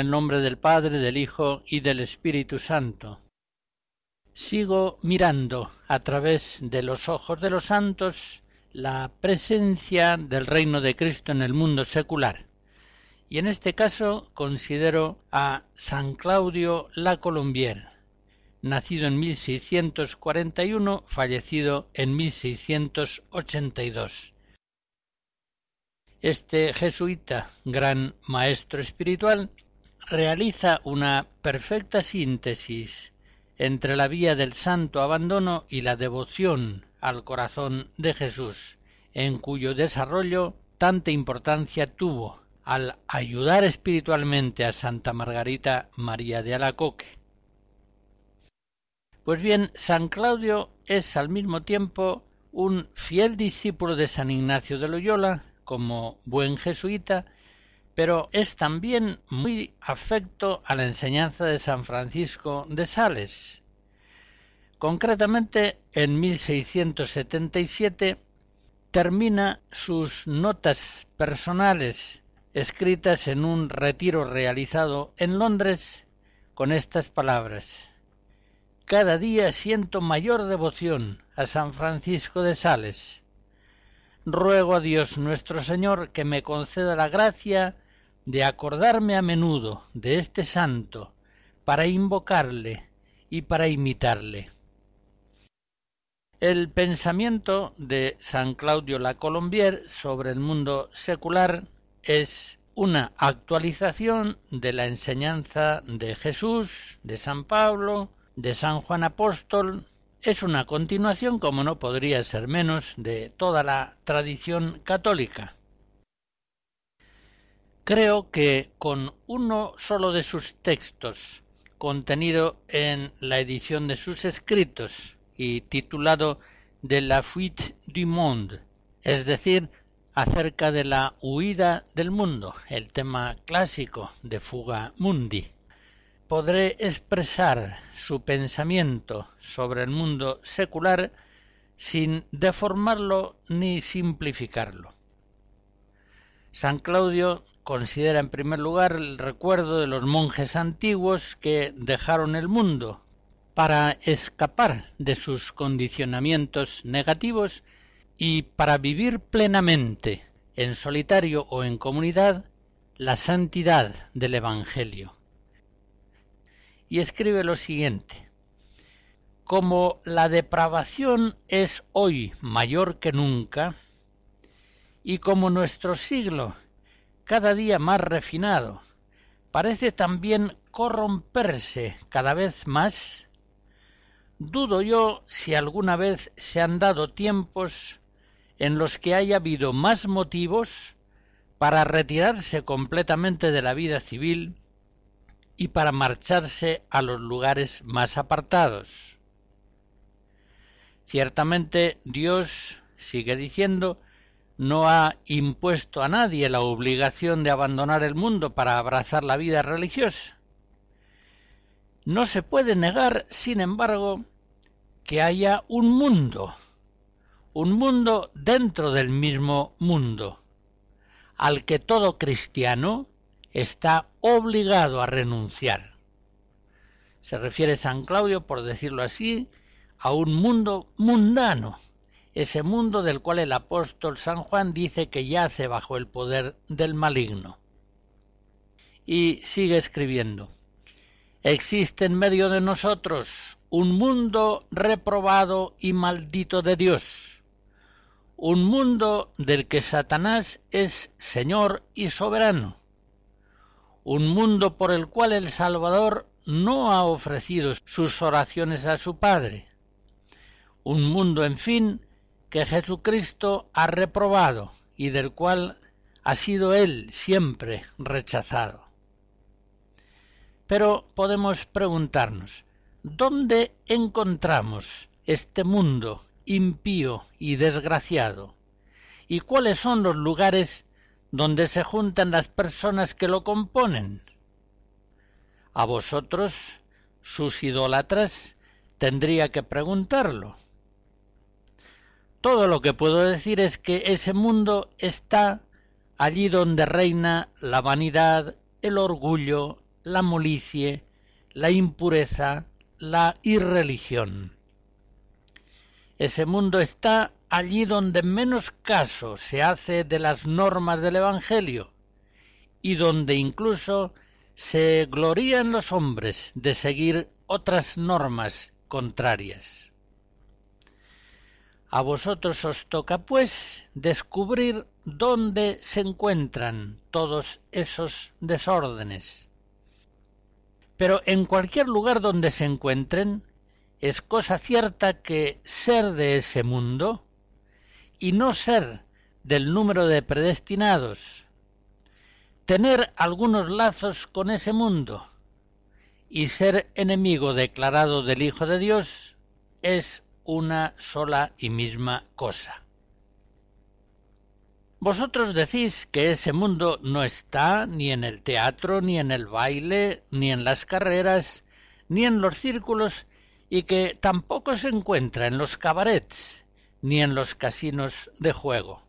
El nombre del Padre, del Hijo y del Espíritu Santo. Sigo mirando a través de los ojos de los santos la presencia del reino de Cristo en el mundo secular. Y en este caso considero a San Claudio la Colombier, nacido en 1641, fallecido en 1682. Este jesuita, gran maestro espiritual, realiza una perfecta síntesis entre la vía del santo abandono y la devoción al corazón de Jesús, en cuyo desarrollo tanta importancia tuvo al ayudar espiritualmente a Santa Margarita María de Alacoque. Pues bien, San Claudio es al mismo tiempo un fiel discípulo de San Ignacio de Loyola, como buen jesuita, pero es también muy afecto a la enseñanza de San Francisco de Sales. Concretamente, en 1677 termina sus notas personales escritas en un retiro realizado en Londres con estas palabras. Cada día siento mayor devoción a San Francisco de Sales ruego a Dios nuestro Señor que me conceda la gracia de acordarme a menudo de este santo para invocarle y para imitarle. El pensamiento de San Claudio la Colombier sobre el mundo secular es una actualización de la enseñanza de Jesús, de San Pablo, de San Juan Apóstol, es una continuación, como no podría ser menos, de toda la tradición católica. Creo que con uno solo de sus textos, contenido en la edición de sus escritos y titulado De la fuite du monde, es decir, acerca de la huida del mundo, el tema clásico de Fuga Mundi, podré expresar su pensamiento sobre el mundo secular sin deformarlo ni simplificarlo. San Claudio considera en primer lugar el recuerdo de los monjes antiguos que dejaron el mundo para escapar de sus condicionamientos negativos y para vivir plenamente, en solitario o en comunidad, la santidad del Evangelio y escribe lo siguiente. Como la depravación es hoy mayor que nunca, y como nuestro siglo, cada día más refinado, parece también corromperse cada vez más, dudo yo si alguna vez se han dado tiempos en los que haya habido más motivos para retirarse completamente de la vida civil y para marcharse a los lugares más apartados. Ciertamente Dios, sigue diciendo, no ha impuesto a nadie la obligación de abandonar el mundo para abrazar la vida religiosa. No se puede negar, sin embargo, que haya un mundo un mundo dentro del mismo mundo, al que todo cristiano está obligado a renunciar. Se refiere San Claudio, por decirlo así, a un mundo mundano, ese mundo del cual el apóstol San Juan dice que yace bajo el poder del maligno. Y sigue escribiendo, existe en medio de nosotros un mundo reprobado y maldito de Dios, un mundo del que Satanás es Señor y soberano, un mundo por el cual el Salvador no ha ofrecido sus oraciones a su Padre, un mundo, en fin, que Jesucristo ha reprobado y del cual ha sido él siempre rechazado. Pero podemos preguntarnos, ¿dónde encontramos este mundo impío y desgraciado? ¿Y cuáles son los lugares donde se juntan las personas que lo componen? A vosotros, sus idólatras, tendría que preguntarlo. Todo lo que puedo decir es que ese mundo está allí donde reina la vanidad, el orgullo, la molicie, la impureza, la irreligión. Ese mundo está allí donde menos caso se hace de las normas del Evangelio y donde incluso se glorían los hombres de seguir otras normas contrarias. A vosotros os toca, pues, descubrir dónde se encuentran todos esos desórdenes. Pero en cualquier lugar donde se encuentren, es cosa cierta que ser de ese mundo y no ser del número de predestinados, tener algunos lazos con ese mundo y ser enemigo declarado del Hijo de Dios es una sola y misma cosa. Vosotros decís que ese mundo no está ni en el teatro, ni en el baile, ni en las carreras, ni en los círculos, y que tampoco se encuentra en los cabarets, ni en los casinos de juego.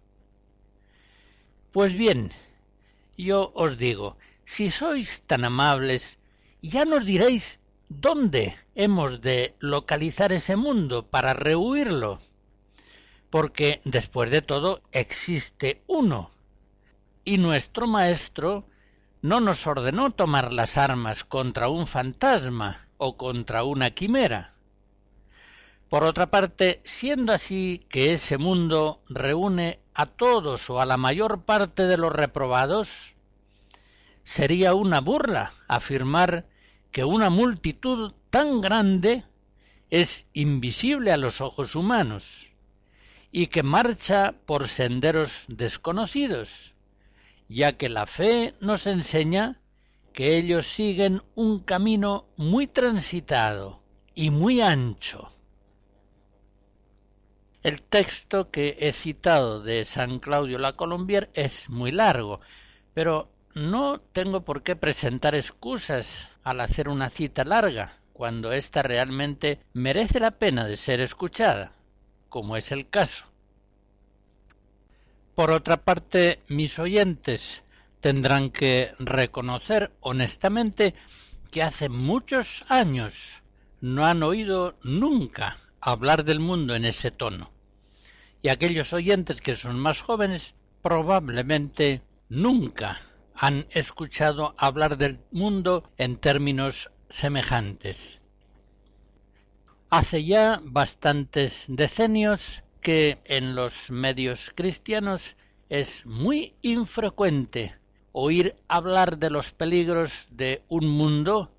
Pues bien, yo os digo, si sois tan amables, ya nos diréis ¿Dónde hemos de localizar ese mundo para rehuirlo? Porque, después de todo, existe uno. Y nuestro Maestro no nos ordenó tomar las armas contra un fantasma o contra una quimera. Por otra parte, siendo así que ese mundo reúne a todos o a la mayor parte de los reprobados, sería una burla afirmar que una multitud tan grande es invisible a los ojos humanos y que marcha por senderos desconocidos, ya que la fe nos enseña que ellos siguen un camino muy transitado y muy ancho. El texto que he citado de San Claudio la Colombier es muy largo, pero no tengo por qué presentar excusas al hacer una cita larga, cuando ésta realmente merece la pena de ser escuchada, como es el caso. Por otra parte, mis oyentes tendrán que reconocer honestamente que hace muchos años no han oído nunca hablar del mundo en ese tono. Y aquellos oyentes que son más jóvenes probablemente nunca han escuchado hablar del mundo en términos semejantes. Hace ya bastantes decenios que en los medios cristianos es muy infrecuente oír hablar de los peligros de un mundo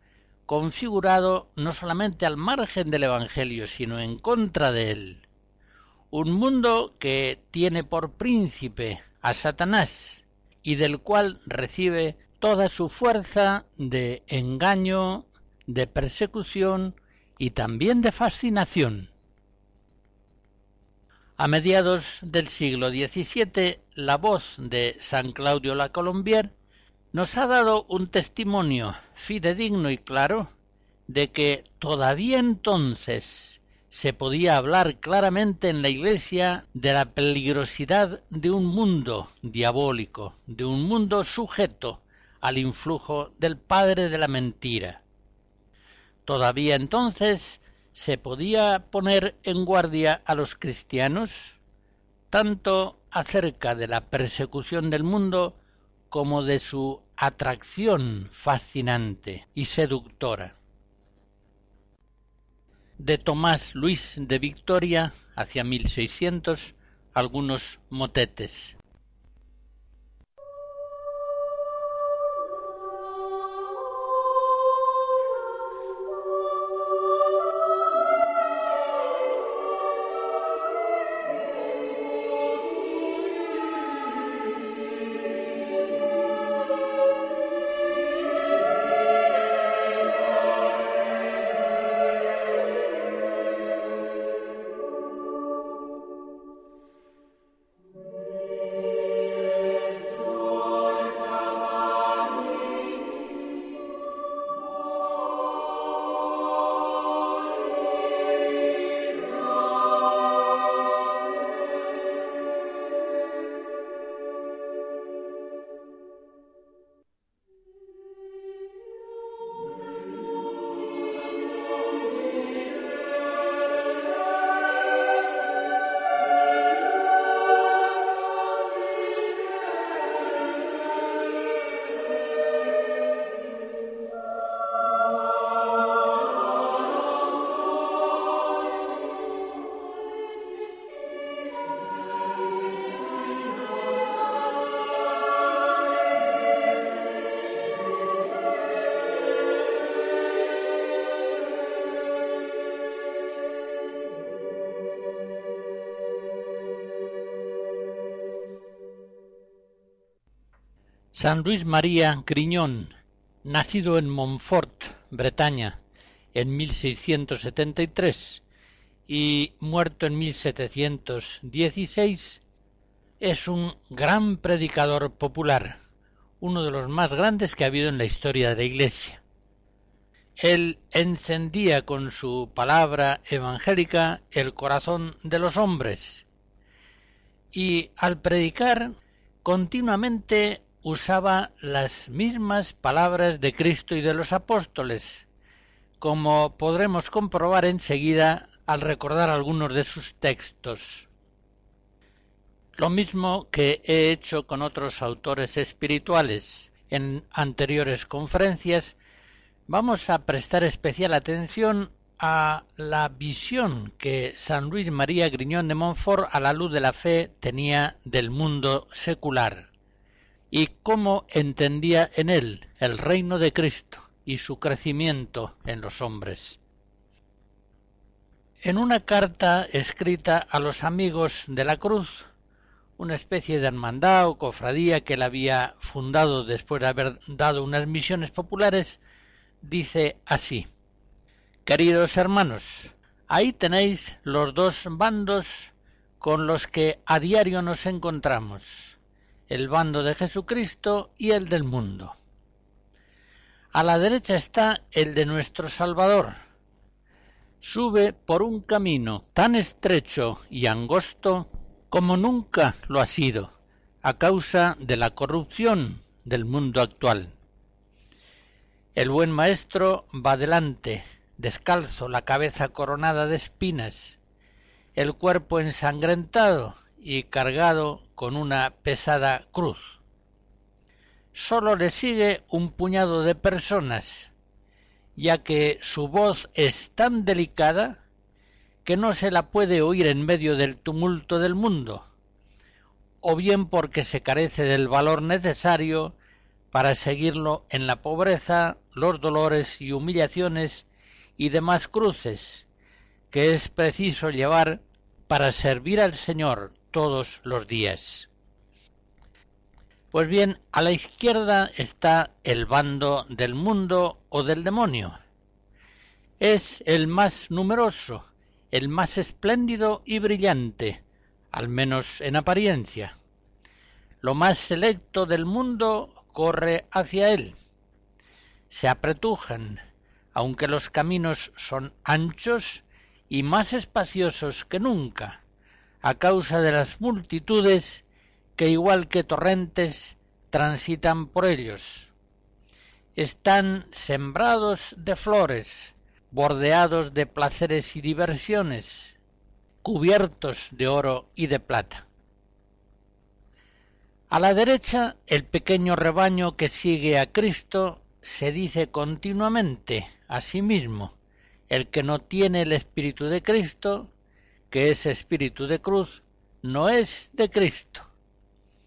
configurado no solamente al margen del Evangelio, sino en contra de él. Un mundo que tiene por príncipe a Satanás, y del cual recibe toda su fuerza de engaño, de persecución y también de fascinación. A mediados del siglo XVII, la voz de San Claudio la Colombier nos ha dado un testimonio fidedigno y claro de que todavía entonces se podía hablar claramente en la Iglesia de la peligrosidad de un mundo diabólico, de un mundo sujeto al influjo del padre de la mentira. Todavía entonces se podía poner en guardia a los cristianos tanto acerca de la persecución del mundo como de su atracción fascinante y seductora de Tomás Luis de Victoria hacia 1600 algunos motetes. San Luis María Griñón, nacido en Montfort, Bretaña, en 1673 y muerto en 1716, es un gran predicador popular, uno de los más grandes que ha habido en la historia de la Iglesia. Él encendía con su palabra evangélica el corazón de los hombres y al predicar continuamente usaba las mismas palabras de Cristo y de los apóstoles, como podremos comprobar enseguida al recordar algunos de sus textos. Lo mismo que he hecho con otros autores espirituales en anteriores conferencias, vamos a prestar especial atención a la visión que San Luis María Griñón de Montfort a la luz de la fe tenía del mundo secular y cómo entendía en él el reino de Cristo y su crecimiento en los hombres. En una carta escrita a los amigos de la cruz, una especie de hermandad o cofradía que él había fundado después de haber dado unas misiones populares, dice así Queridos hermanos, ahí tenéis los dos bandos con los que a diario nos encontramos el bando de Jesucristo y el del mundo. A la derecha está el de nuestro Salvador. Sube por un camino tan estrecho y angosto como nunca lo ha sido, a causa de la corrupción del mundo actual. El buen maestro va delante, descalzo, la cabeza coronada de espinas, el cuerpo ensangrentado y cargado con una pesada cruz. Sólo le sigue un puñado de personas, ya que su voz es tan delicada que no se la puede oír en medio del tumulto del mundo, o bien porque se carece del valor necesario para seguirlo en la pobreza, los dolores y humillaciones y demás cruces que es preciso llevar para servir al Señor todos los días. Pues bien, a la izquierda está el bando del mundo o del demonio. Es el más numeroso, el más espléndido y brillante, al menos en apariencia. Lo más selecto del mundo corre hacia él. Se apretujan, aunque los caminos son anchos y más espaciosos que nunca, a causa de las multitudes que igual que torrentes transitan por ellos. Están sembrados de flores, bordeados de placeres y diversiones, cubiertos de oro y de plata. A la derecha, el pequeño rebaño que sigue a Cristo se dice continuamente a sí mismo, el que no tiene el Espíritu de Cristo, que es Espíritu de cruz, no es de Cristo,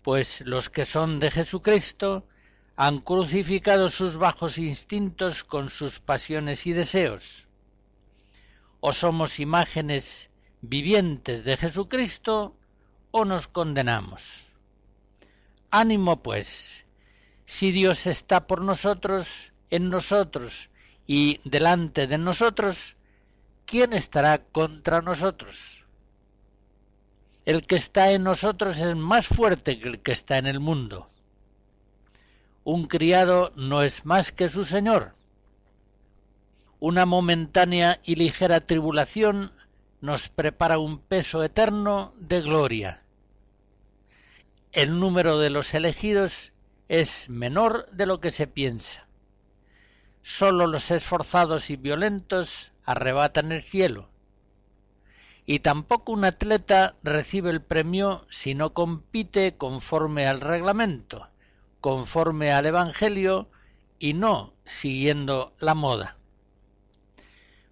pues los que son de Jesucristo han crucificado sus bajos instintos con sus pasiones y deseos. O somos imágenes vivientes de Jesucristo o nos condenamos. Ánimo pues, si Dios está por nosotros, en nosotros y delante de nosotros, ¿quién estará contra nosotros? El que está en nosotros es más fuerte que el que está en el mundo. Un criado no es más que su señor. Una momentánea y ligera tribulación nos prepara un peso eterno de gloria el número de los elegidos es menor de lo que se piensa. Sólo los esforzados y violentos arrebatan el cielo. Y tampoco un atleta recibe el premio si no compite conforme al reglamento, conforme al Evangelio y no siguiendo la moda.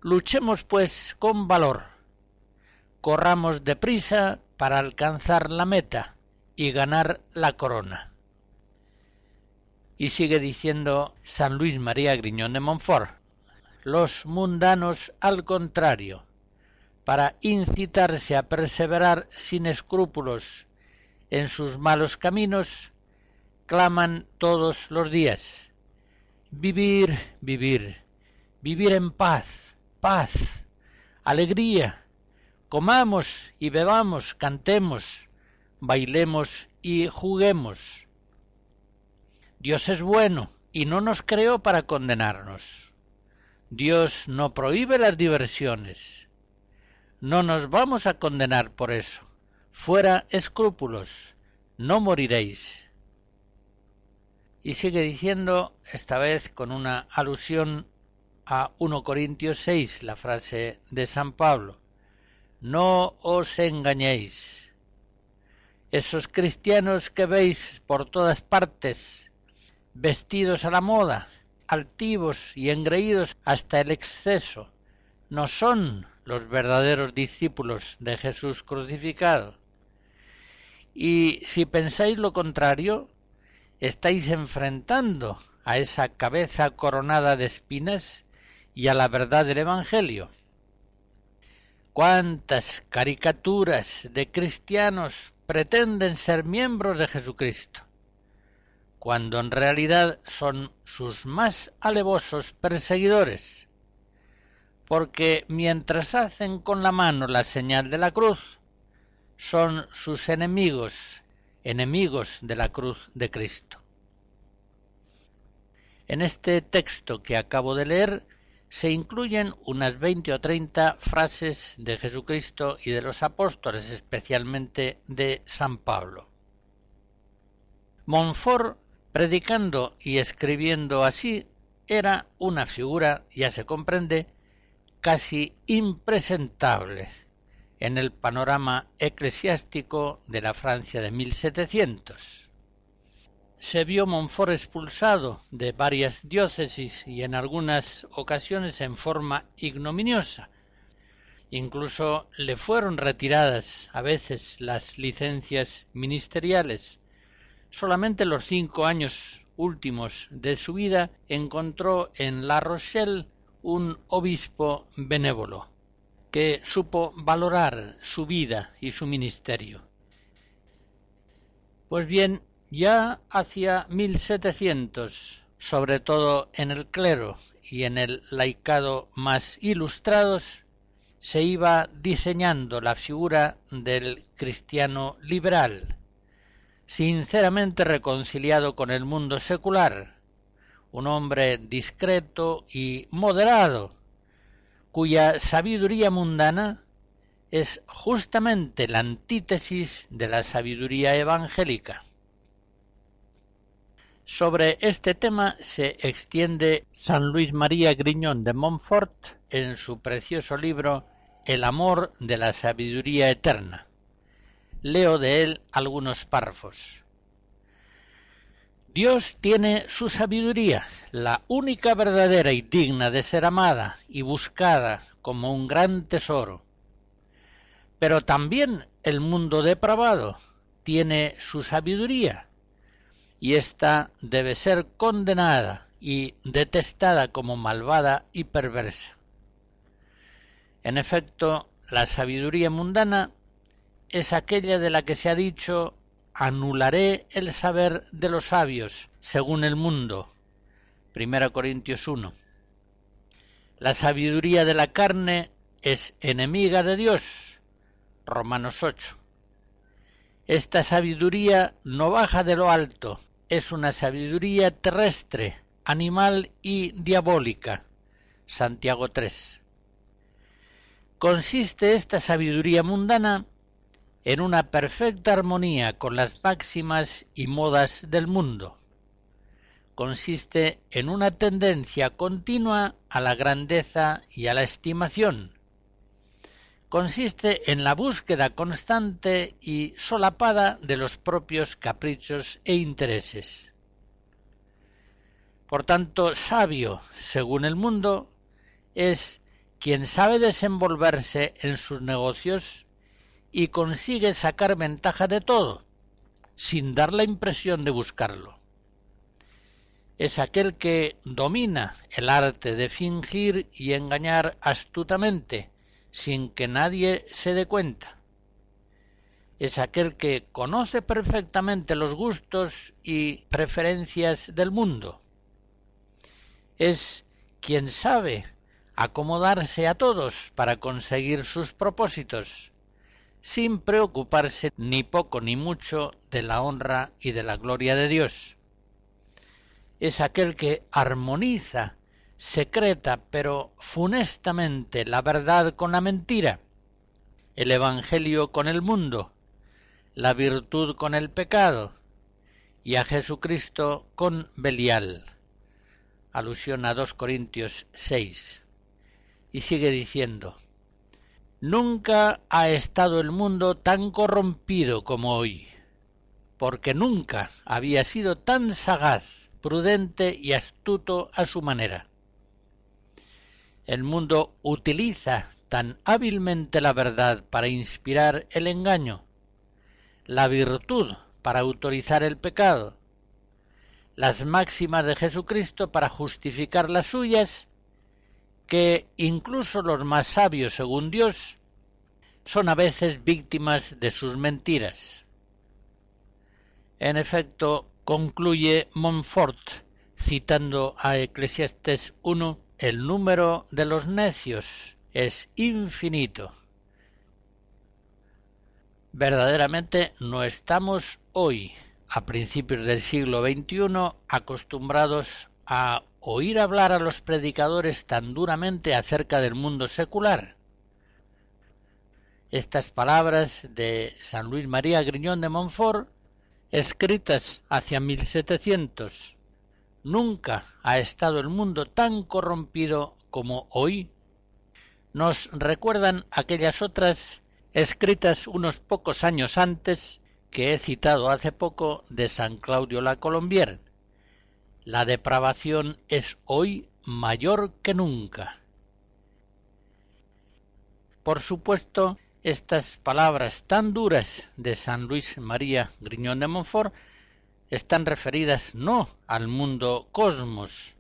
Luchemos pues con valor. Corramos deprisa para alcanzar la meta y ganar la corona. Y sigue diciendo San Luis María Griñón de Montfort, los mundanos al contrario, para incitarse a perseverar sin escrúpulos en sus malos caminos, claman todos los días, vivir, vivir, vivir en paz, paz, alegría, comamos y bebamos, cantemos, bailemos y juguemos. Dios es bueno y no nos creó para condenarnos. Dios no prohíbe las diversiones. No nos vamos a condenar por eso. Fuera escrúpulos, no moriréis. Y sigue diciendo, esta vez con una alusión a 1 Corintios 6, la frase de San Pablo, no os engañéis esos cristianos que veis por todas partes, vestidos a la moda, altivos y engreídos hasta el exceso, no son los verdaderos discípulos de Jesús crucificado. Y si pensáis lo contrario, estáis enfrentando a esa cabeza coronada de espinas y a la verdad del Evangelio. Cuántas caricaturas de cristianos pretenden ser miembros de Jesucristo, cuando en realidad son sus más alevosos perseguidores, porque mientras hacen con la mano la señal de la cruz, son sus enemigos, enemigos de la cruz de Cristo. En este texto que acabo de leer se incluyen unas veinte o treinta frases de Jesucristo y de los apóstoles, especialmente de San Pablo. Montfort, predicando y escribiendo así, era una figura, ya se comprende, casi impresentable en el panorama eclesiástico de la Francia de 1700 se vio Montfort expulsado de varias diócesis y en algunas ocasiones en forma ignominiosa. Incluso le fueron retiradas a veces las licencias ministeriales. Solamente los cinco años últimos de su vida encontró en La Rochelle un obispo benévolo que supo valorar su vida y su ministerio. Pues bien, ya hacia 1700, sobre todo en el clero y en el laicado más ilustrados, se iba diseñando la figura del cristiano liberal, sinceramente reconciliado con el mundo secular, un hombre discreto y moderado, cuya sabiduría mundana es justamente la antítesis de la sabiduría evangélica. Sobre este tema se extiende San Luis María Griñón de Montfort en su precioso libro El amor de la sabiduría eterna. Leo de él algunos párrafos. Dios tiene su sabiduría, la única verdadera y digna de ser amada y buscada como un gran tesoro. Pero también el mundo depravado tiene su sabiduría, y ésta debe ser condenada y detestada como malvada y perversa. En efecto, la sabiduría mundana es aquella de la que se ha dicho anularé el saber de los sabios según el mundo. Primera Corintios 1. La sabiduría de la carne es enemiga de Dios. Romanos 8. Esta sabiduría no baja de lo alto, es una sabiduría terrestre, animal y diabólica. Santiago 3. Consiste esta sabiduría mundana en una perfecta armonía con las máximas y modas del mundo. Consiste en una tendencia continua a la grandeza y a la estimación. Consiste en la búsqueda constante y solapada de los propios caprichos e intereses. Por tanto, sabio, según el mundo, es quien sabe desenvolverse en sus negocios y consigue sacar ventaja de todo, sin dar la impresión de buscarlo. Es aquel que domina el arte de fingir y engañar astutamente, sin que nadie se dé cuenta. Es aquel que conoce perfectamente los gustos y preferencias del mundo. Es quien sabe acomodarse a todos para conseguir sus propósitos sin preocuparse ni poco ni mucho de la honra y de la gloria de Dios. Es aquel que armoniza secreta pero funestamente la verdad con la mentira, el Evangelio con el mundo, la virtud con el pecado y a Jesucristo con Belial. Alusión a 2 Corintios 6. Y sigue diciendo, Nunca ha estado el mundo tan corrompido como hoy, porque nunca había sido tan sagaz, prudente y astuto a su manera. El mundo utiliza tan hábilmente la verdad para inspirar el engaño, la virtud para autorizar el pecado, las máximas de Jesucristo para justificar las suyas que incluso los más sabios según Dios son a veces víctimas de sus mentiras. En efecto, concluye Montfort, citando a Eclesiastes 1, el número de los necios es infinito. Verdaderamente no estamos hoy, a principios del siglo XXI, acostumbrados a oír hablar a los predicadores tan duramente acerca del mundo secular. Estas palabras de San Luis María Griñón de Montfort, escritas hacia 1700, nunca ha estado el mundo tan corrompido como hoy, nos recuerdan aquellas otras escritas unos pocos años antes que he citado hace poco de San Claudio la Colombier, la depravación es hoy mayor que nunca. Por supuesto, estas palabras tan duras de San Luis María Griñón de Montfort están referidas no al mundo cosmos,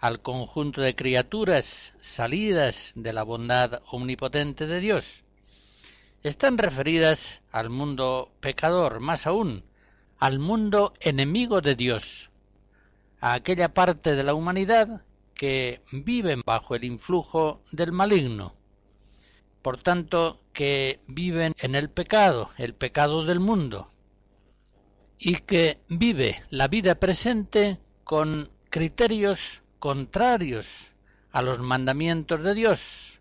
al conjunto de criaturas salidas de la bondad omnipotente de Dios. Están referidas al mundo pecador, más aún, al mundo enemigo de Dios, a aquella parte de la humanidad que viven bajo el influjo del maligno, por tanto que viven en el pecado, el pecado del mundo, y que vive la vida presente con criterios contrarios a los mandamientos de Dios,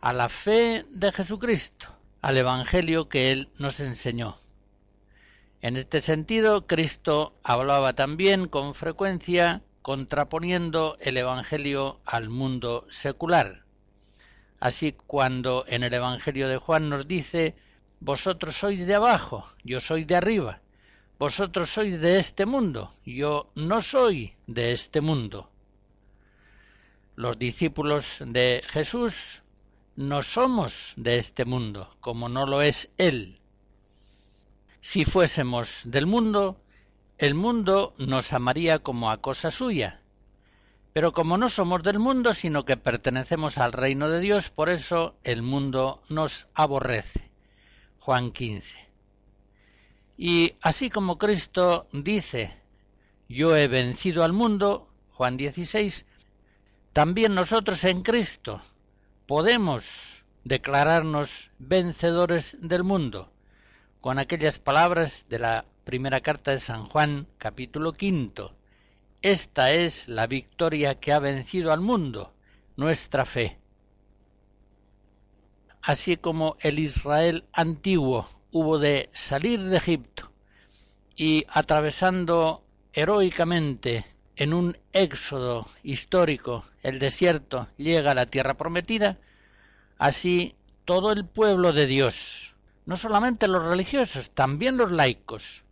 a la fe de Jesucristo, al Evangelio que Él nos enseñó. En este sentido, Cristo hablaba también con frecuencia contraponiendo el Evangelio al mundo secular. Así cuando en el Evangelio de Juan nos dice, vosotros sois de abajo, yo soy de arriba, vosotros sois de este mundo, yo no soy de este mundo. Los discípulos de Jesús no somos de este mundo, como no lo es Él. Si fuésemos del mundo, el mundo nos amaría como a cosa suya. Pero como no somos del mundo, sino que pertenecemos al reino de Dios, por eso el mundo nos aborrece. Juan 15. Y así como Cristo dice, yo he vencido al mundo, Juan 16, también nosotros en Cristo podemos declararnos vencedores del mundo con aquellas palabras de la primera carta de San Juan, capítulo quinto. Esta es la victoria que ha vencido al mundo, nuestra fe. Así como el Israel antiguo hubo de salir de Egipto y atravesando heroicamente en un éxodo histórico el desierto llega a la tierra prometida, así todo el pueblo de Dios, no solamente los religiosos, también los laicos,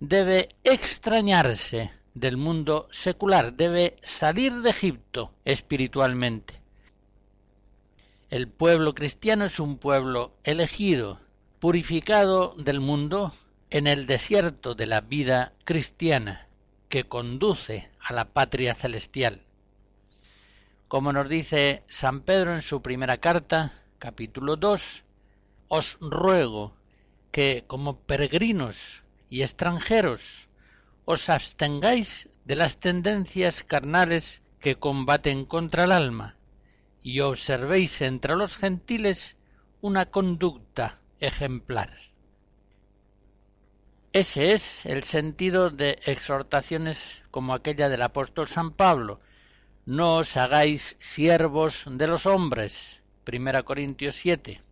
debe extrañarse del mundo secular, debe salir de Egipto espiritualmente. El pueblo cristiano es un pueblo elegido, purificado del mundo en el desierto de la vida cristiana que conduce a la patria celestial. Como nos dice San Pedro en su primera carta, capítulo 2, os ruego que como peregrinos y extranjeros os abstengáis de las tendencias carnales que combaten contra el alma y observéis entre los gentiles una conducta ejemplar. Ese es el sentido de exhortaciones como aquella del apóstol San Pablo. No os hagáis siervos de los hombres. Primera Corintios 7.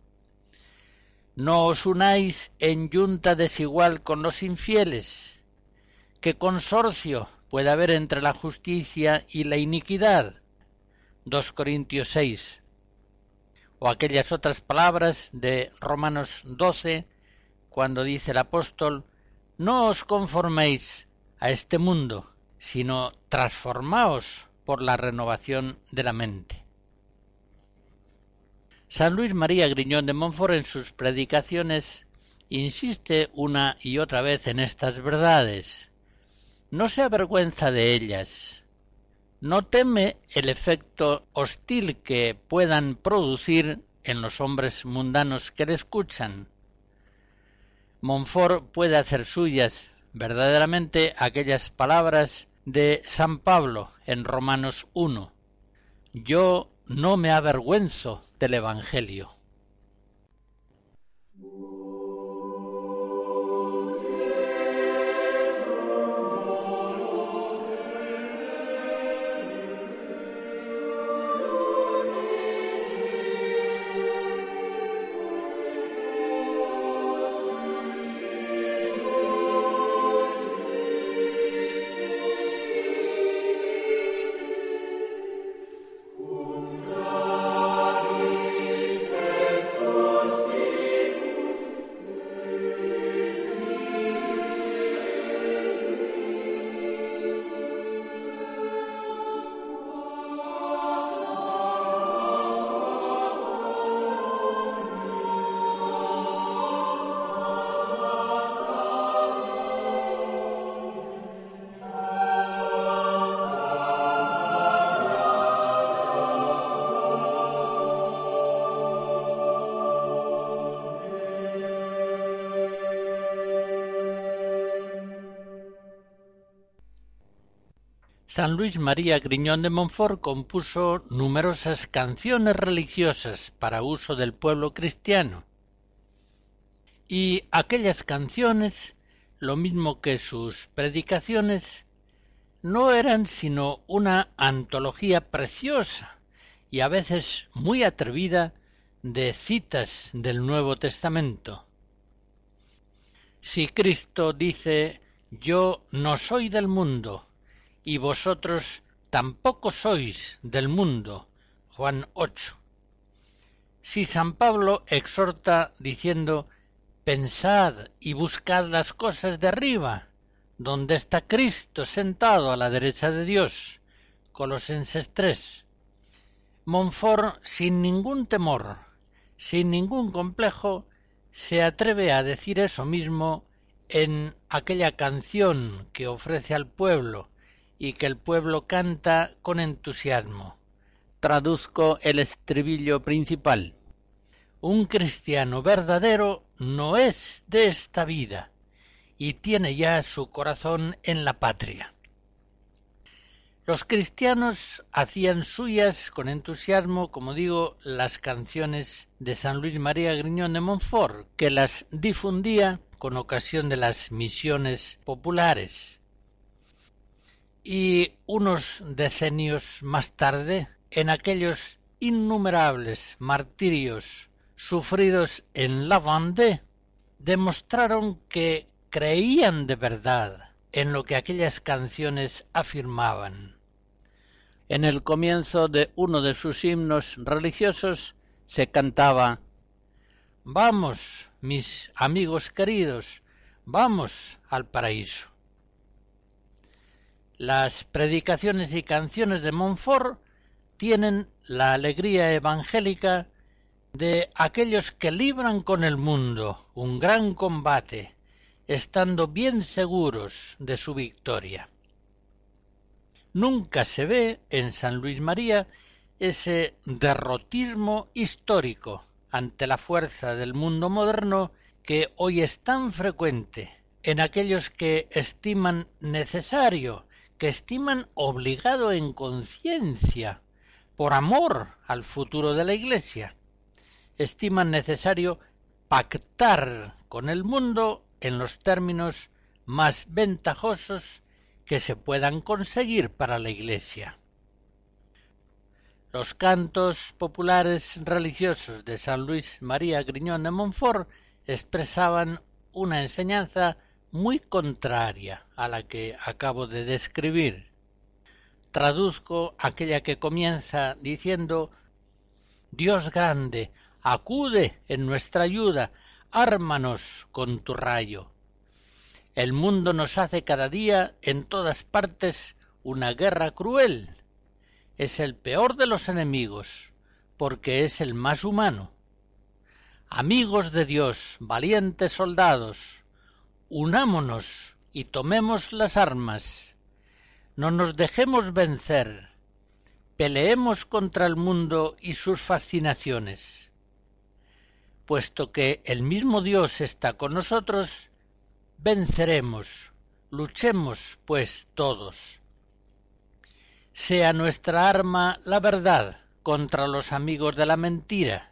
No os unáis en yunta desigual con los infieles. ¿Qué consorcio puede haber entre la justicia y la iniquidad? 2 Corintios 6. O aquellas otras palabras de Romanos 12, cuando dice el apóstol, no os conforméis a este mundo, sino transformaos por la renovación de la mente. San Luis María Griñón de Montfort en sus predicaciones insiste una y otra vez en estas verdades. No se avergüenza de ellas. No teme el efecto hostil que puedan producir en los hombres mundanos que le escuchan. Montfort puede hacer suyas verdaderamente aquellas palabras de San Pablo en Romanos 1. Yo no me avergüenzo del Evangelio. San Luis María Griñón de Montfort compuso numerosas canciones religiosas para uso del pueblo cristiano. Y aquellas canciones, lo mismo que sus predicaciones, no eran sino una antología preciosa y a veces muy atrevida de citas del Nuevo Testamento. Si Cristo dice yo no soy del mundo, y vosotros tampoco sois del mundo. Juan 8. Si San Pablo exhorta diciendo Pensad y buscad las cosas de arriba, donde está Cristo sentado a la derecha de Dios. Colosenses 3. Montfort, sin ningún temor, sin ningún complejo, se atreve a decir eso mismo en aquella canción que ofrece al pueblo y que el pueblo canta con entusiasmo. Traduzco el estribillo principal. Un cristiano verdadero no es de esta vida y tiene ya su corazón en la patria. Los cristianos hacían suyas con entusiasmo, como digo, las canciones de San Luis María Griñón de Montfort, que las difundía con ocasión de las misiones populares. Y unos decenios más tarde, en aquellos innumerables martirios sufridos en la Vendée, demostraron que creían de verdad en lo que aquellas canciones afirmaban. En el comienzo de uno de sus himnos religiosos se cantaba Vamos, mis amigos queridos, vamos al paraíso. Las predicaciones y canciones de Montfort tienen la alegría evangélica de aquellos que libran con el mundo un gran combate, estando bien seguros de su victoria. Nunca se ve en San Luis María ese derrotismo histórico ante la fuerza del mundo moderno que hoy es tan frecuente en aquellos que estiman necesario, que estiman obligado en conciencia, por amor al futuro de la Iglesia, estiman necesario pactar con el mundo en los términos más ventajosos que se puedan conseguir para la Iglesia. Los cantos populares religiosos de San Luis María Griñón de Montfort expresaban una enseñanza muy contraria a la que acabo de describir. Traduzco aquella que comienza diciendo Dios grande, acude en nuestra ayuda, ármanos con tu rayo. El mundo nos hace cada día en todas partes una guerra cruel es el peor de los enemigos, porque es el más humano. Amigos de Dios, valientes soldados, unámonos y tomemos las armas. No nos dejemos vencer. Peleemos contra el mundo y sus fascinaciones. Puesto que el mismo Dios está con nosotros, venceremos. Luchemos, pues, todos sea nuestra arma la verdad contra los amigos de la mentira.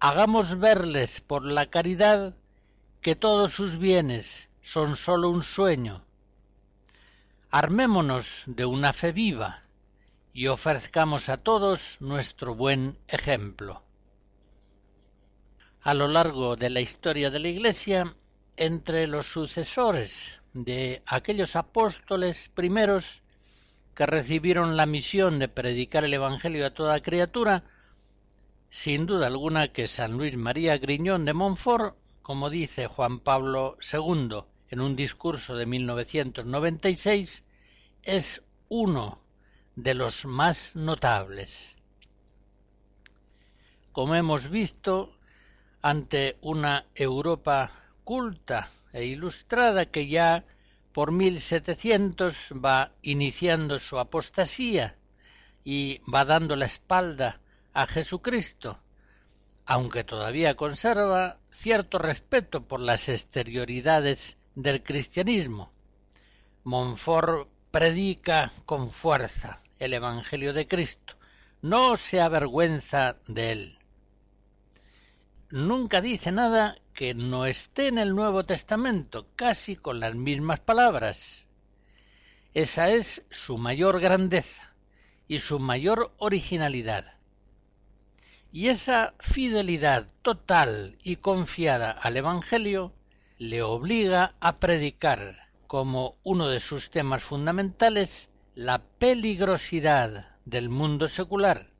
Hagamos verles por la caridad que todos sus bienes son sólo un sueño. Armémonos de una fe viva y ofrezcamos a todos nuestro buen ejemplo. A lo largo de la historia de la Iglesia, entre los sucesores de aquellos apóstoles primeros que recibieron la misión de predicar el Evangelio a toda criatura, sin duda alguna que San Luis María Griñón de Montfort, como dice Juan Pablo II en un discurso de 1996, es uno de los más notables. Como hemos visto, ante una Europa culta e ilustrada que ya por 1700 va iniciando su apostasía y va dando la espalda a Jesucristo, aunque todavía conserva cierto respeto por las exterioridades del cristianismo. Montfort predica con fuerza el Evangelio de Cristo, no se avergüenza de él. Nunca dice nada que no esté en el Nuevo Testamento, casi con las mismas palabras. Esa es su mayor grandeza y su mayor originalidad. Y esa fidelidad total y confiada al Evangelio le obliga a predicar como uno de sus temas fundamentales la peligrosidad del mundo secular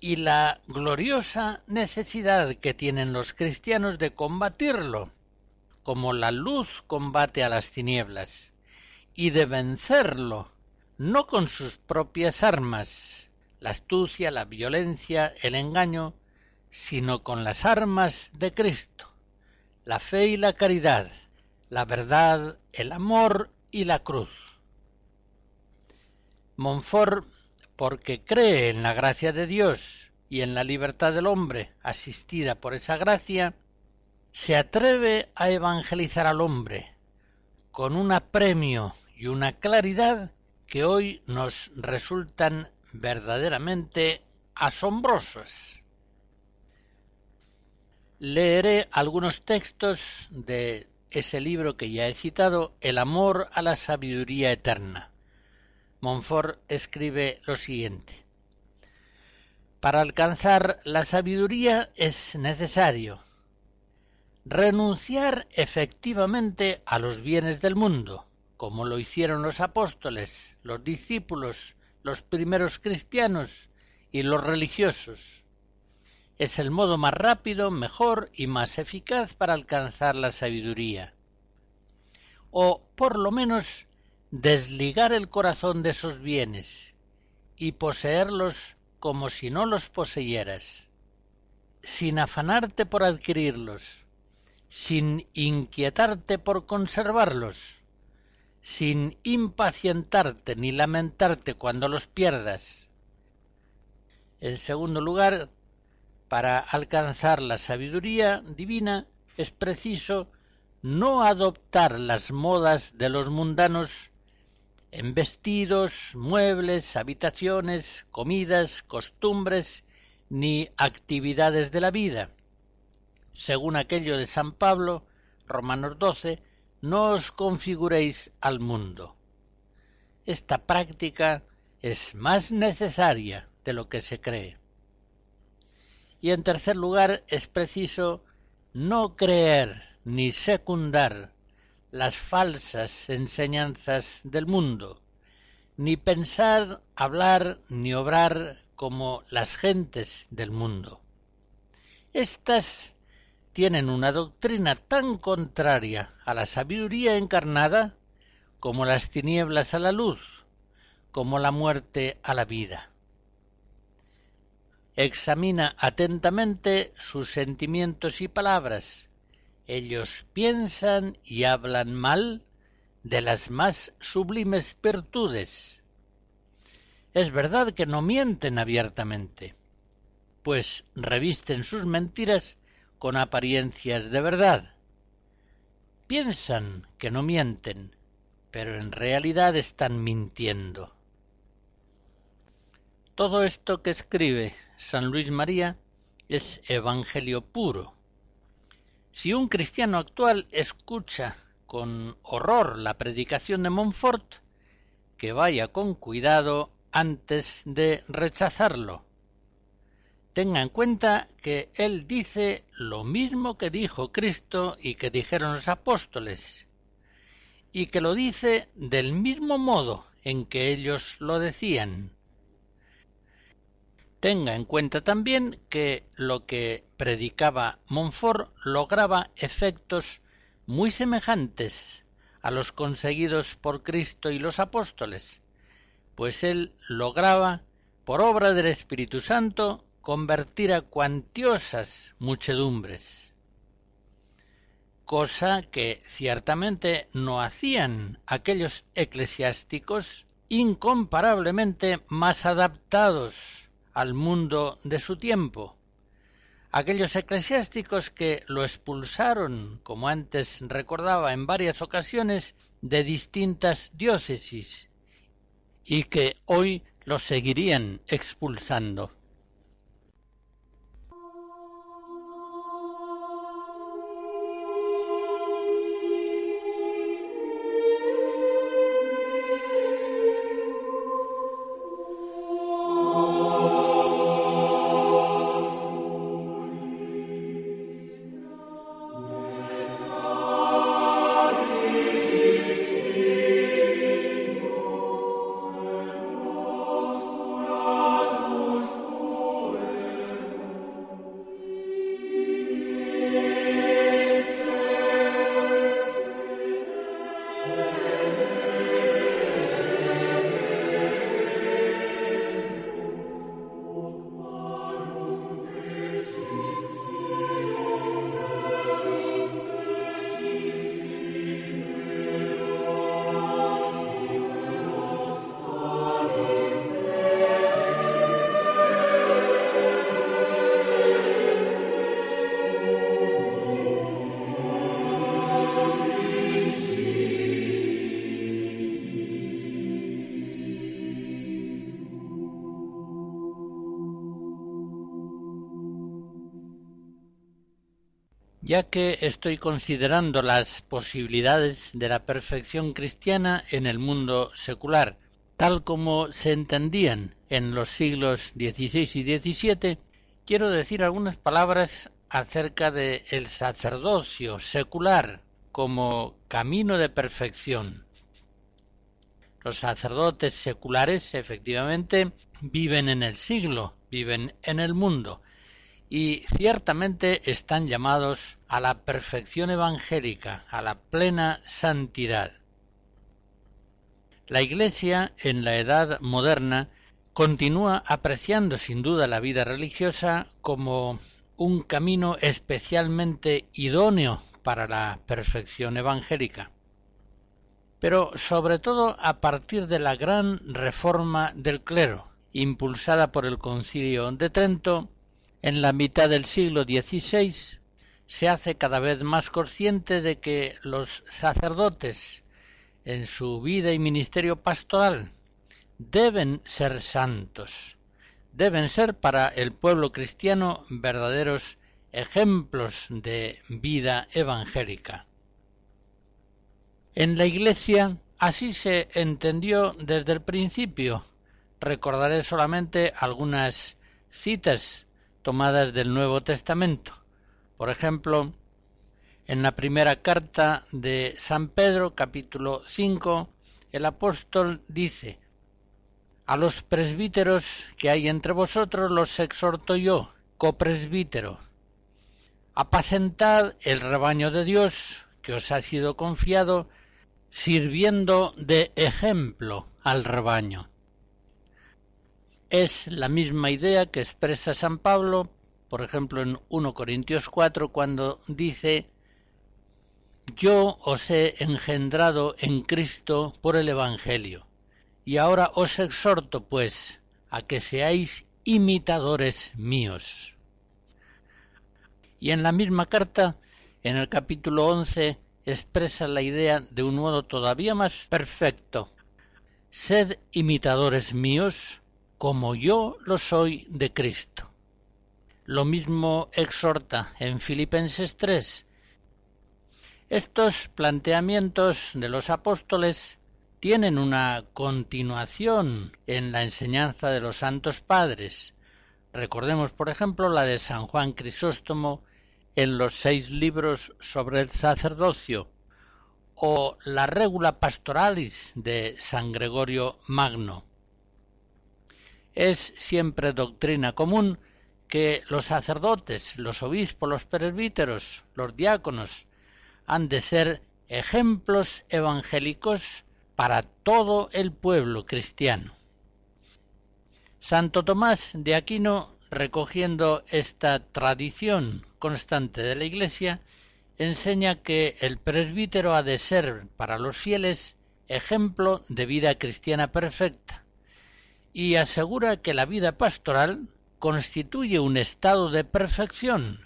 y la gloriosa necesidad que tienen los cristianos de combatirlo, como la luz combate a las tinieblas, y de vencerlo, no con sus propias armas, la astucia, la violencia, el engaño, sino con las armas de Cristo, la fe y la caridad, la verdad, el amor y la cruz. Montfort porque cree en la gracia de Dios y en la libertad del hombre asistida por esa gracia, se atreve a evangelizar al hombre con un apremio y una claridad que hoy nos resultan verdaderamente asombrosos. Leeré algunos textos de ese libro que ya he citado, El amor a la sabiduría eterna. Montfort escribe lo siguiente. Para alcanzar la sabiduría es necesario renunciar efectivamente a los bienes del mundo, como lo hicieron los apóstoles, los discípulos, los primeros cristianos y los religiosos. Es el modo más rápido, mejor y más eficaz para alcanzar la sabiduría. O, por lo menos, desligar el corazón de esos bienes y poseerlos como si no los poseyeras, sin afanarte por adquirirlos, sin inquietarte por conservarlos, sin impacientarte ni lamentarte cuando los pierdas. En segundo lugar, para alcanzar la sabiduría divina es preciso no adoptar las modas de los mundanos en vestidos, muebles, habitaciones, comidas, costumbres, ni actividades de la vida. Según aquello de San Pablo, Romanos 12, no os configuréis al mundo. Esta práctica es más necesaria de lo que se cree. Y en tercer lugar, es preciso no creer ni secundar las falsas enseñanzas del mundo, ni pensar, hablar, ni obrar como las gentes del mundo. Estas tienen una doctrina tan contraria a la sabiduría encarnada como las tinieblas a la luz, como la muerte a la vida. Examina atentamente sus sentimientos y palabras, ellos piensan y hablan mal de las más sublimes virtudes. Es verdad que no mienten abiertamente, pues revisten sus mentiras con apariencias de verdad. Piensan que no mienten, pero en realidad están mintiendo. Todo esto que escribe San Luis María es evangelio puro si un cristiano actual escucha con horror la predicación de Montfort, que vaya con cuidado antes de rechazarlo. Tenga en cuenta que él dice lo mismo que dijo Cristo y que dijeron los apóstoles, y que lo dice del mismo modo en que ellos lo decían. Tenga en cuenta también que lo que predicaba Montfort lograba efectos muy semejantes a los conseguidos por Cristo y los apóstoles, pues él lograba, por obra del Espíritu Santo, convertir a cuantiosas muchedumbres, cosa que ciertamente no hacían aquellos eclesiásticos incomparablemente más adaptados al mundo de su tiempo. Aquellos eclesiásticos que lo expulsaron, como antes recordaba en varias ocasiones, de distintas diócesis y que hoy lo seguirían expulsando. Ya que estoy considerando las posibilidades de la perfección cristiana en el mundo secular, tal como se entendían en los siglos XVI y XVII, quiero decir algunas palabras acerca del el sacerdocio secular como camino de perfección. Los sacerdotes seculares efectivamente viven en el siglo, viven en el mundo, y ciertamente están llamados a la perfección evangélica, a la plena santidad. La Iglesia en la edad moderna continúa apreciando sin duda la vida religiosa como un camino especialmente idóneo para la perfección evangélica. Pero sobre todo a partir de la gran reforma del clero, impulsada por el concilio de Trento, en la mitad del siglo XVI se hace cada vez más consciente de que los sacerdotes en su vida y ministerio pastoral deben ser santos, deben ser para el pueblo cristiano verdaderos ejemplos de vida evangélica. En la Iglesia así se entendió desde el principio. Recordaré solamente algunas citas tomadas del Nuevo Testamento. Por ejemplo, en la primera carta de San Pedro, capítulo 5, el apóstol dice, A los presbíteros que hay entre vosotros los exhorto yo, copresbítero. Apacentad el rebaño de Dios que os ha sido confiado, sirviendo de ejemplo al rebaño. Es la misma idea que expresa San Pablo, por ejemplo, en 1 Corintios 4, cuando dice, Yo os he engendrado en Cristo por el Evangelio, y ahora os exhorto, pues, a que seáis imitadores míos. Y en la misma carta, en el capítulo 11, expresa la idea de un modo todavía más perfecto. Sed imitadores míos, como yo lo soy de Cristo. Lo mismo exhorta en Filipenses 3. Estos planteamientos de los apóstoles tienen una continuación en la enseñanza de los santos padres. Recordemos, por ejemplo, la de San Juan Crisóstomo en los seis libros sobre el sacerdocio, o la Regula Pastoralis de San Gregorio Magno. Es siempre doctrina común que los sacerdotes, los obispos, los presbíteros, los diáconos, han de ser ejemplos evangélicos para todo el pueblo cristiano. Santo Tomás de Aquino, recogiendo esta tradición constante de la Iglesia, enseña que el presbítero ha de ser para los fieles ejemplo de vida cristiana perfecta, y asegura que la vida pastoral constituye un estado de perfección,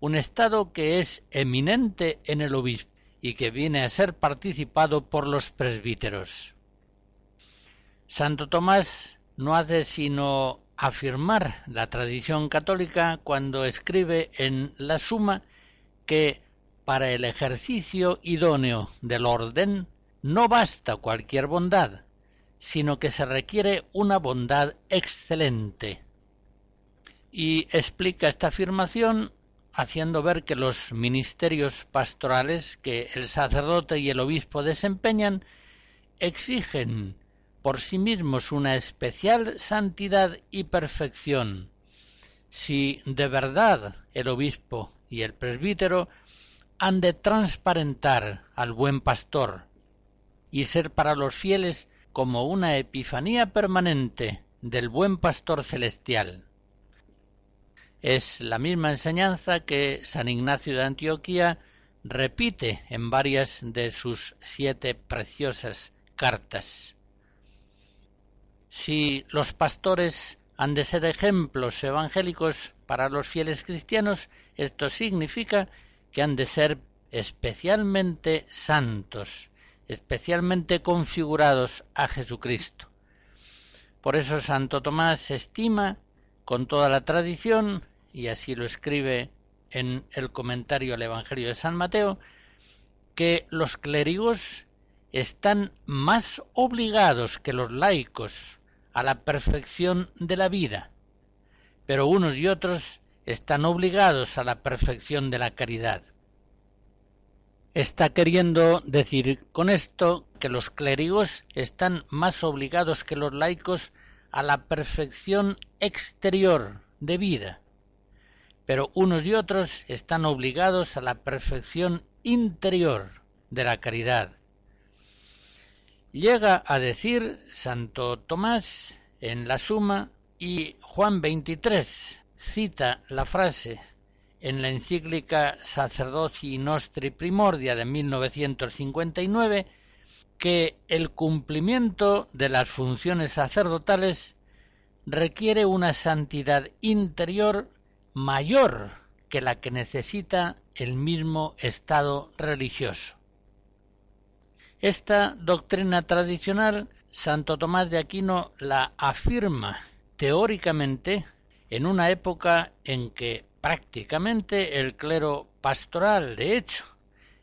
un estado que es eminente en el obispo y que viene a ser participado por los presbíteros. Santo Tomás no hace sino afirmar la tradición católica cuando escribe en la Suma que para el ejercicio idóneo del orden no basta cualquier bondad, sino que se requiere una bondad excelente. Y explica esta afirmación haciendo ver que los ministerios pastorales que el sacerdote y el obispo desempeñan exigen por sí mismos una especial santidad y perfección. Si de verdad el obispo y el presbítero han de transparentar al buen pastor y ser para los fieles como una epifanía permanente del buen pastor celestial. Es la misma enseñanza que San Ignacio de Antioquía repite en varias de sus siete preciosas cartas. Si los pastores han de ser ejemplos evangélicos para los fieles cristianos, esto significa que han de ser especialmente santos, especialmente configurados a Jesucristo. Por eso Santo Tomás estima con toda la tradición, y así lo escribe en el comentario al Evangelio de San Mateo que los clérigos están más obligados que los laicos a la perfección de la vida, pero unos y otros están obligados a la perfección de la caridad. Está queriendo decir con esto que los clérigos están más obligados que los laicos a la perfección exterior de vida, pero unos y otros están obligados a la perfección interior de la caridad. Llega a decir Santo Tomás en la Suma y Juan 23 cita la frase en la encíclica Sacerdoci Nostri Primordia de 1959 que el cumplimiento de las funciones sacerdotales requiere una santidad interior mayor que la que necesita el mismo estado religioso. Esta doctrina tradicional, Santo Tomás de Aquino la afirma teóricamente en una época en que prácticamente el clero pastoral, de hecho,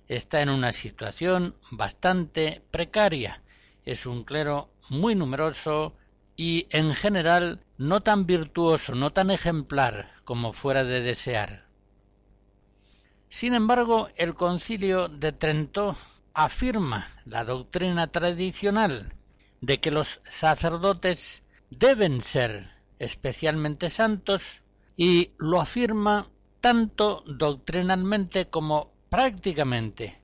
está en una situación bastante precaria. Es un clero muy numeroso y en general no tan virtuoso, no tan ejemplar como fuera de desear. Sin embargo, el concilio de Trento afirma la doctrina tradicional de que los sacerdotes deben ser especialmente santos y lo afirma tanto doctrinalmente como prácticamente.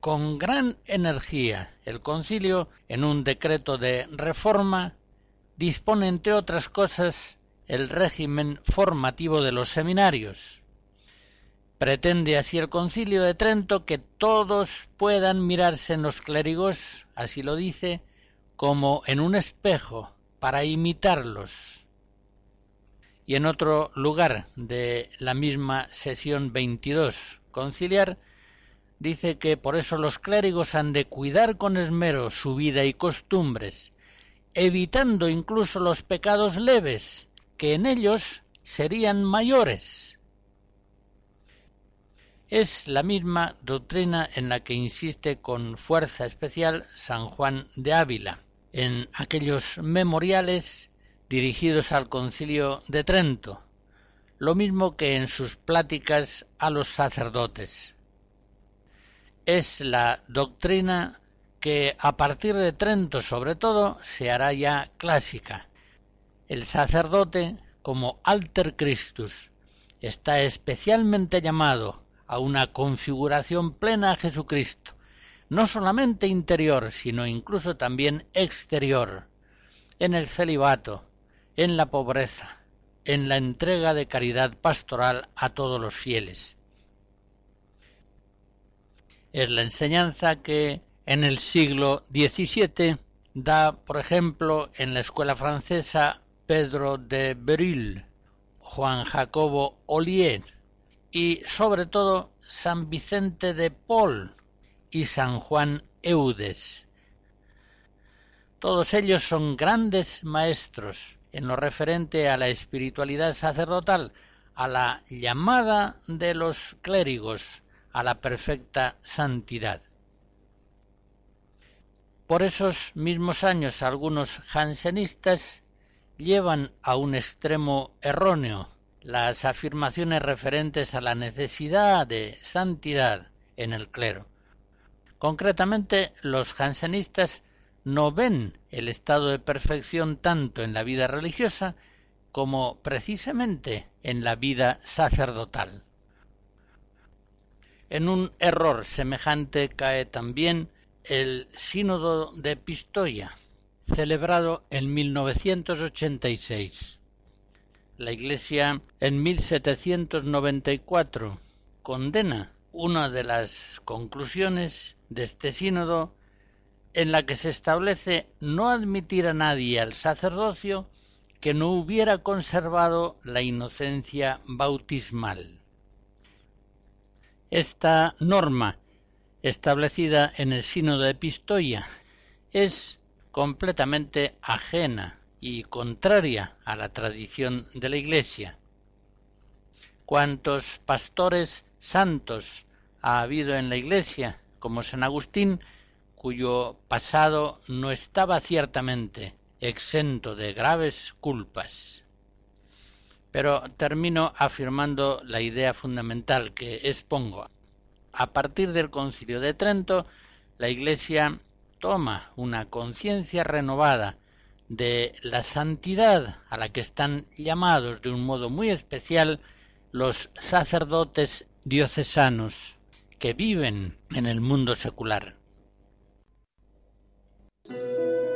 Con gran energía, el concilio, en un decreto de reforma, dispone, entre otras cosas, el régimen formativo de los seminarios. Pretende así el concilio de Trento que todos puedan mirarse en los clérigos, así lo dice, como en un espejo, para imitarlos. Y en otro lugar de la misma sesión 22 conciliar, dice que por eso los clérigos han de cuidar con esmero su vida y costumbres, evitando incluso los pecados leves, que en ellos serían mayores. Es la misma doctrina en la que insiste con fuerza especial San Juan de Ávila en aquellos memoriales dirigidos al concilio de Trento, lo mismo que en sus pláticas a los sacerdotes. Es la doctrina que a partir de Trento sobre todo se hará ya clásica. El sacerdote como alter Christus está especialmente llamado a una configuración plena a Jesucristo, no solamente interior, sino incluso también exterior, en el celibato, en la pobreza, en la entrega de caridad pastoral a todos los fieles. Es la enseñanza que en el siglo XVII da, por ejemplo, en la escuela francesa Pedro de Beryl, Juan Jacobo Ollier y sobre todo San Vicente de Paul, y San Juan Eudes. Todos ellos son grandes maestros en lo referente a la espiritualidad sacerdotal, a la llamada de los clérigos a la perfecta santidad. Por esos mismos años algunos jansenistas llevan a un extremo erróneo las afirmaciones referentes a la necesidad de santidad en el clero. Concretamente, los jansenistas no ven el estado de perfección tanto en la vida religiosa como precisamente en la vida sacerdotal. En un error semejante cae también el Sínodo de Pistoia, celebrado en 1986. La Iglesia en 1794 condena una de las conclusiones de este sínodo en la que se establece no admitir a nadie al sacerdocio que no hubiera conservado la inocencia bautismal. Esta norma, establecida en el sínodo de Pistoia, es completamente ajena y contraria a la tradición de la Iglesia. cuantos pastores santos ha habido en la Iglesia, como San Agustín, cuyo pasado no estaba ciertamente exento de graves culpas. Pero termino afirmando la idea fundamental que expongo. A partir del concilio de Trento, la Iglesia toma una conciencia renovada de la santidad a la que están llamados de un modo muy especial los sacerdotes diocesanos que viven en el mundo secular. Música